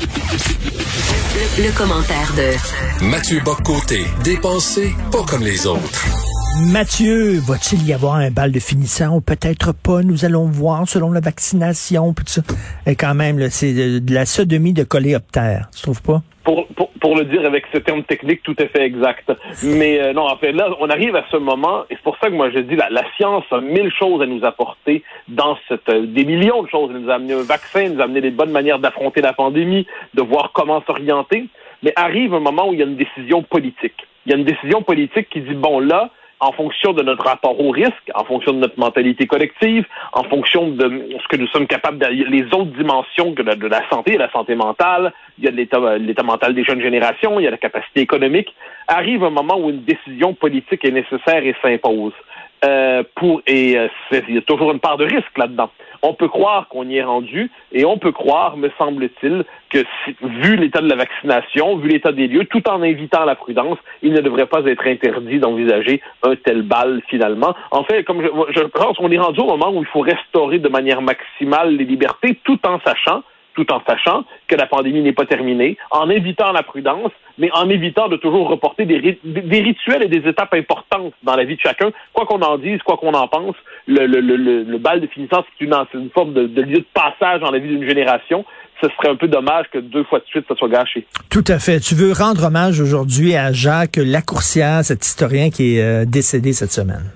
Le, le commentaire de Mathieu Boccoté, dépensé pas comme les autres. Mathieu, va-t-il y avoir un bal de finissant ou peut-être pas? Nous allons voir selon la vaccination. Puis tout ça. Et quand même, c'est de, de la sodomie de coléoptère. Tu trouves pas? Pour, le dire avec ce terme technique tout à fait exact. Mais euh, non, en fait, là, on arrive à ce moment, et c'est pour ça que moi je dis, la, la science a mille choses à nous apporter dans cette, euh, des millions de choses. Elle nous a amené un vaccin, elle nous a amené des bonnes manières d'affronter la pandémie, de voir comment s'orienter. Mais arrive un moment où il y a une décision politique. Il y a une décision politique qui dit, bon, là, en fonction de notre rapport au risque, en fonction de notre mentalité collective, en fonction de ce que nous sommes capables de, les autres dimensions la, de la santé, la santé mentale, il y a l'état, l'état mental des jeunes générations, il y a la capacité économique, arrive un moment où une décision politique est nécessaire et s'impose. Euh, pour et euh, il y a toujours une part de risque là-dedans. On peut croire qu'on y est rendu et on peut croire, me semble-t-il, que vu l'état de la vaccination, vu l'état des lieux, tout en invitant à la prudence, il ne devrait pas être interdit d'envisager un tel bal finalement. En fait, comme je, je pense qu'on est rendu au moment où il faut restaurer de manière maximale les libertés, tout en sachant tout en sachant que la pandémie n'est pas terminée, en évitant la prudence, mais en évitant de toujours reporter des, ri des rituels et des étapes importantes dans la vie de chacun. Quoi qu'on en dise, quoi qu'on en pense, le, bal de finissance, c'est une, forme de, de lieu de passage dans la vie d'une génération ce serait un peu dommage que deux fois de suite, ça soit gâché. Tout à fait. Tu veux rendre hommage aujourd'hui à Jacques Lacourcière, cet historien qui est euh, décédé cette semaine.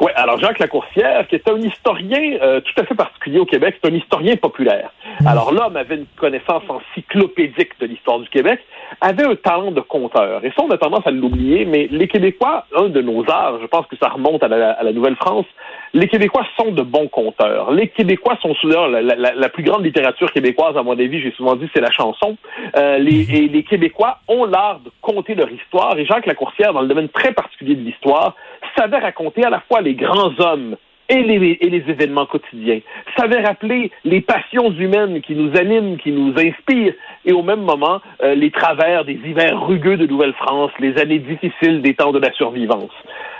Oui, alors Jacques Lacourcière, qui est un historien euh, tout à fait particulier au Québec, c'est un historien populaire. Mmh. Alors l'homme avait une connaissance encyclopédique de l'histoire du Québec, avait un talent de conteur. Et ça, on a tendance à l'oublier, mais les Québécois, un de nos arts, je pense que ça remonte à la, Nouvelle-France, les Québécois sont de bons conteurs. Les Québécois sont souvent la, la, la, plus grande littérature québécoise, à mon avis, j'ai souvent dit, c'est la chanson. Euh, les, et les Québécois ont l'art de conter leur histoire. Et Jacques Lacourcière, dans le domaine très particulier de l'histoire, savait raconter à la fois les grands hommes et les, et les événements quotidiens, savait rappeler les passions humaines qui nous animent, qui nous inspirent, et au même moment, euh, les travers des hivers rugueux de Nouvelle-France, les années difficiles des temps de la survivance.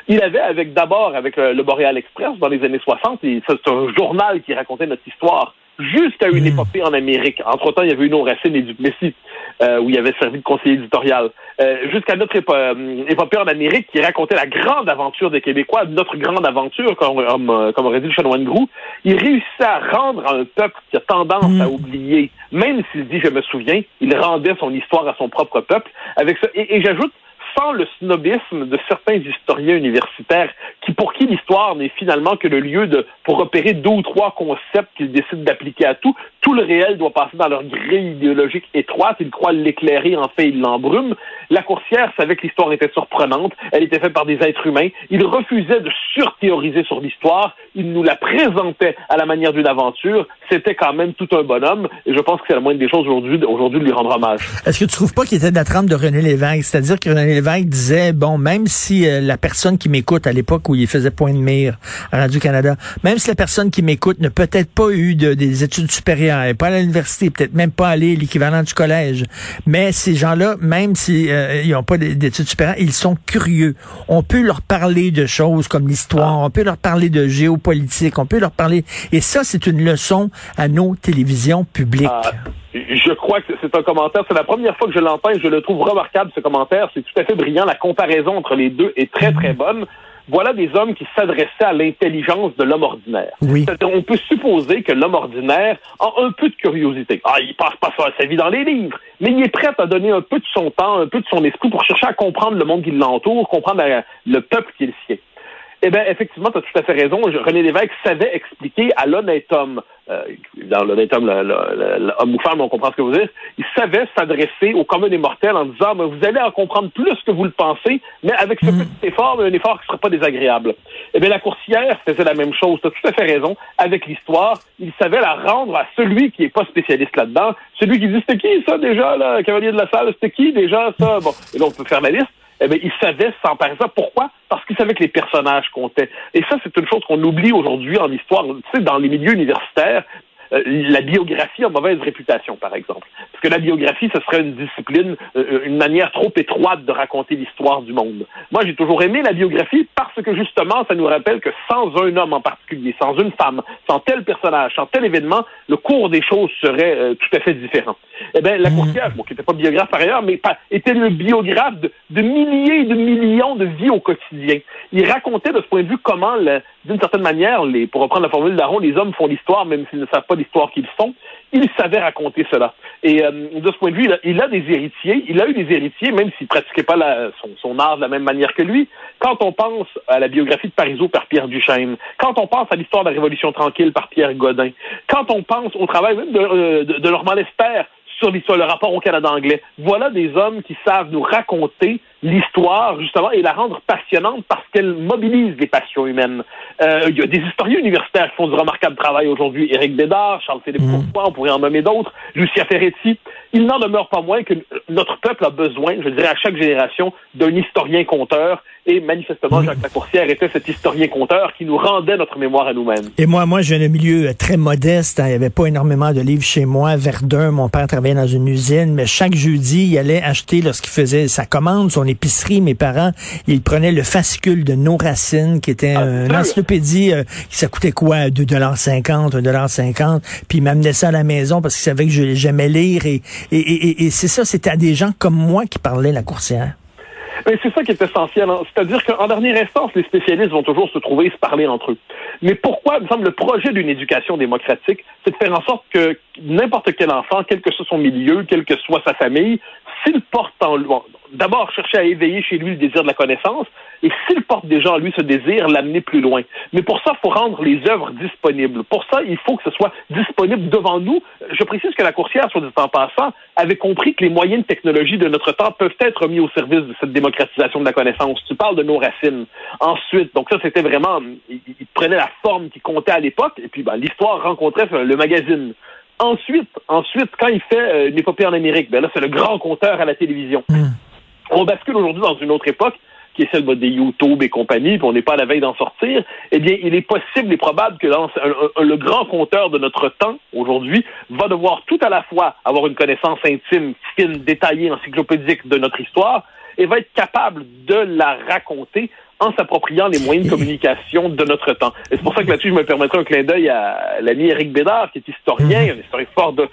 Il avait, avec d'abord avec euh, le Boréal Express dans les années 60, c'est un journal qui racontait notre histoire jusqu'à une mmh. épopée en Amérique. Entre-temps, il y avait une Racine et Duplessis, euh, où il avait servi de conseiller éditorial. Euh, jusqu'à notre épo euh, épopée en Amérique qui racontait la grande aventure des Québécois, notre grande aventure, comme, comme, comme aurait dit le chanoine Grou. Il réussissait à rendre à un peuple qui a tendance mmh. à oublier, même s'il dit « je me souviens », il rendait son histoire à son propre peuple. Avec ça, et, et j'ajoute, sans le snobisme de certains historiens universitaires qui, pour qui l'histoire n'est finalement que le lieu de, pour repérer deux ou trois concepts qu'ils décident d'appliquer à tout. Tout le réel doit passer dans leur grille idéologique étroite. Ils croient l'éclairer, en fait, ils l'embrument. La coursière savait que l'histoire était surprenante. Elle était faite par des êtres humains. Il refusait de surthéoriser sur l'histoire. Il nous la présentait à la manière d'une aventure. C'était quand même tout un bonhomme. Et je pense que c'est la moindre des choses aujourd'hui, aujourd'hui de lui rendre hommage. Est-ce que tu trouves pas qu'il était de la trempe de René Lévesque? C'est-à-dire que René Lévesque disait, bon, même si euh, la personne qui m'écoute à l'époque où il faisait point de mire à Radio-Canada, même si la personne qui m'écoute n'a peut-être pas eu de, des études supérieures, pas à l'université, peut-être même pas allé l'équivalent du collège, mais ces gens-là, même s'ils euh, n'ont pas d'études supérieures, ils sont curieux. On peut leur parler de choses comme l'histoire, on peut leur parler de géopolitique, on peut leur parler... Et ça, c'est une leçon à nos télévisions publiques. Ah. Je crois que c'est un commentaire. C'est la première fois que je l'entends et je le trouve remarquable, ce commentaire. C'est tout à fait brillant. La comparaison entre les deux est très, très bonne. Voilà des hommes qui s'adressaient à l'intelligence de l'homme ordinaire. Oui. On peut supposer que l'homme ordinaire a un peu de curiosité. Ah, il passe pas sa vie dans les livres, mais il est prêt à donner un peu de son temps, un peu de son esprit pour chercher à comprendre le monde qui l'entoure, comprendre la, le peuple qui est le sien. Eh bien, effectivement, tu as tout à fait raison. René Lévesque savait expliquer à l'honnête homme, euh, dans l'honnête homme, l'homme ou femme, on comprend ce que vous dites, il savait s'adresser au commun des mortels en disant, vous allez en comprendre plus que vous le pensez, mais avec ce mm. petit effort, un effort qui ne sera pas désagréable. Eh bien, la coursière faisait la même chose. Tu as tout à fait raison. Avec l'histoire, il savait la rendre à celui qui n'est pas spécialiste là-dedans, celui qui dit, c'était qui ça déjà, là, cavalier de la salle, c'était qui déjà ça? Bon, et là, on peut faire la liste eh bien, il savait s'emparer ça. Pourquoi? Parce qu'il savait que les personnages comptaient. Et ça, c'est une chose qu'on oublie aujourd'hui en histoire. Tu sais, dans les milieux universitaires, euh, la biographie a mauvaise réputation, par exemple. Parce que la biographie, ce serait une discipline, euh, une manière trop étroite de raconter l'histoire du monde. Moi, j'ai toujours aimé la biographie parce que justement, ça nous rappelle que sans un homme en particulier, sans une femme, sans tel personnage, sans tel événement, le cours des choses serait euh, tout à fait différent. Eh bien, la courtière, bon, qui n'était pas biographe par ailleurs, mais était le biographe de, milliers et de millions de vies au quotidien. Il racontait de ce point de vue comment, d'une certaine manière, pour reprendre la formule d'Aaron, les hommes font l'histoire même s'ils ne savent pas l'histoire qu'ils font. Il savait raconter cela. Et euh, de ce point de vue, il a, des héritiers. Il a eu des héritiers, même s'il pratiquait pas son, art de la même manière que lui. Quand on pense à la biographie de Parisot par Pierre Duchesne, quand on pense à l'histoire de la Révolution tranquille par Pierre Godin, quand on pense au travail même de, euh, de Normand Lester sur l'histoire, le rapport au Canada anglais. Voilà des hommes qui savent nous raconter l'histoire, justement, et la rendre passionnante parce qu'elle mobilise les passions humaines. Euh, il y a des historiens universitaires qui font du remarquable travail aujourd'hui. Éric Bédard, Charles-Philippe mmh. on pourrait en nommer d'autres, Lucia Ferretti. Il n'en demeure pas moins que notre peuple a besoin, je dirais à chaque génération, d'un historien-conteur et manifestement, Jacques Lacourcière était cet historien-conteur qui nous rendait notre mémoire à nous-mêmes. Et moi, moi, j'ai un milieu euh, très modeste. Hein. Il n'y avait pas énormément de livres chez moi. Verdun, mon père travaillait dans une usine, mais chaque jeudi, il allait acheter, lorsqu'il faisait sa commande, son épicerie, mes parents, il prenait le fascicule de Nos Racines, qui était une encyclopédie euh, qui ça coûtait quoi? 2,50 1,50 Puis il m'amenait ça à la maison parce qu'il savait que j'aimais lire. Et, et, et, et c'est ça, c'était à des gens comme moi qui parlaient la coursière. Mais c'est ça qui est essentiel. Hein. C'est-à-dire qu'en dernière instance, les spécialistes vont toujours se trouver et se parler entre eux. Mais pourquoi, il me semble, le projet d'une éducation démocratique, c'est de faire en sorte que n'importe quel enfant, quel que soit son milieu, quelle que soit sa famille, s'il porte en lui, d'abord chercher à éveiller chez lui le désir de la connaissance, et s'il porte déjà en lui ce désir, l'amener plus loin. Mais pour ça, il faut rendre les œuvres disponibles. Pour ça, il faut que ce soit disponible devant nous. Je précise que la coursière, soit dit en passant, avait compris que les moyens de technologie de notre temps peuvent être mis au service de cette démocratisation de la connaissance. Tu parles de nos racines. Ensuite, donc ça, c'était vraiment, il, prenait la forme qui comptait à l'époque, et puis ben, l'histoire rencontrait le magazine. Ensuite, ensuite, quand il fait euh, une épopée en Amérique, ben là, c'est le grand compteur à la télévision. Hmm. On bascule aujourd'hui dans une autre époque qui est celle des YouTube et compagnie, puis on n'est pas à la veille d'en sortir, eh bien, il est possible et probable que le grand compteur de notre temps, aujourd'hui, va devoir tout à la fois avoir une connaissance intime, fine, détaillée, encyclopédique de notre histoire, et va être capable de la raconter en s'appropriant les moyens de communication de notre temps. Et c'est pour ça que là-dessus, je me permettrai un clin d'œil à l'ami Eric Bédard, qui est historien, mhm. un historien fort de,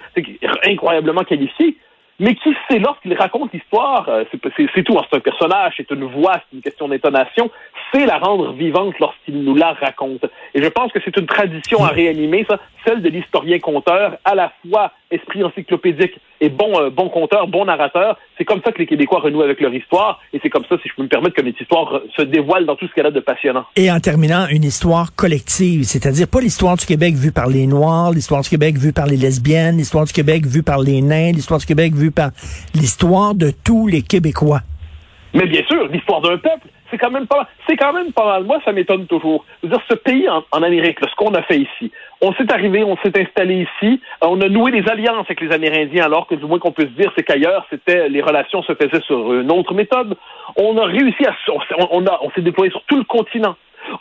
incroyablement qualifié, mais qui sait lorsqu'il raconte l'histoire, euh, c'est tout, hein, c'est un personnage, c'est une voix, c'est une question d'intonation, c'est la rendre vivante lorsqu'il nous la raconte. Et je pense que c'est une tradition à réanimer, ça, celle de l'historien-conteur, à la fois esprit encyclopédique et bon, euh, bon conteur, bon narrateur. C'est comme ça que les Québécois renouent avec leur histoire, et c'est comme ça, si je peux me permettre, que notre histoire se dévoile dans tout ce qu'elle a de passionnant. Et en terminant, une histoire collective, c'est-à-dire pas l'histoire du Québec vue par les Noirs, l'histoire du Québec vue par les lesbiennes, l'histoire du Québec vue par les nains, l'histoire du Québec vue par l'histoire de tous les Québécois. Mais bien sûr, l'histoire d'un peuple, c'est quand même pas, c'est quand même pas mal. Moi, ça m'étonne toujours. Dire, ce pays en, Amérique, ce qu'on a fait ici, on s'est arrivé, on s'est installé ici, euh, on a noué des alliances avec les Amérindiens, alors que du moins qu'on peut se dire, c'est qu'ailleurs, c'était les relations se faisaient sur une autre méthode. On a réussi à, on, a, on s'est déployé sur tout le continent.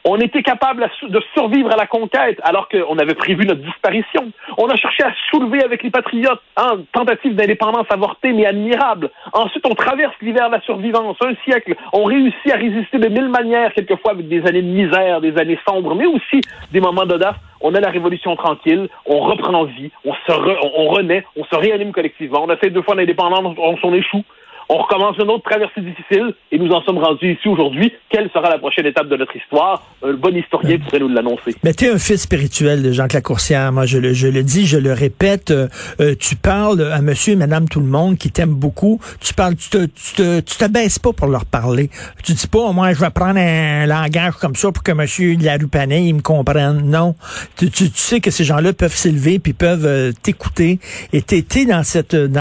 On était capable de survivre à la conquête alors qu'on avait prévu notre disparition. On a cherché à soulever avec les patriotes, hein, tentative d'indépendance avortée mais admirable. Ensuite, on traverse l'hiver de la survivance, un siècle. On réussit à résister de mille manières, quelquefois avec des années de misère, des années sombres, mais aussi des moments d'audace. On a la révolution tranquille, on reprend vie, on se on, renaît, on se réanime collectivement. On a fait deux fois l'indépendance, on s'en échoue. On recommence une autre traversée difficile et nous en sommes rendus ici aujourd'hui. Quelle sera la prochaine étape de notre histoire? Un bon historien pourrait nous l'annoncer. Mais tu es un fils spirituel de Jean Lacourcière. Moi, je le, je le dis, je le répète. Euh, euh, tu parles à monsieur et madame tout le monde qui t'aiment beaucoup. Tu parles, tu te, tu te, tu te baisses pas pour leur parler. Tu dis pas, moi, je vais prendre un langage comme ça pour que monsieur de la rue Panay, il me comprenne. Non. Tu, tu, tu sais que ces gens-là peuvent s'élever puis peuvent euh, t'écouter et t'es dans cette, dans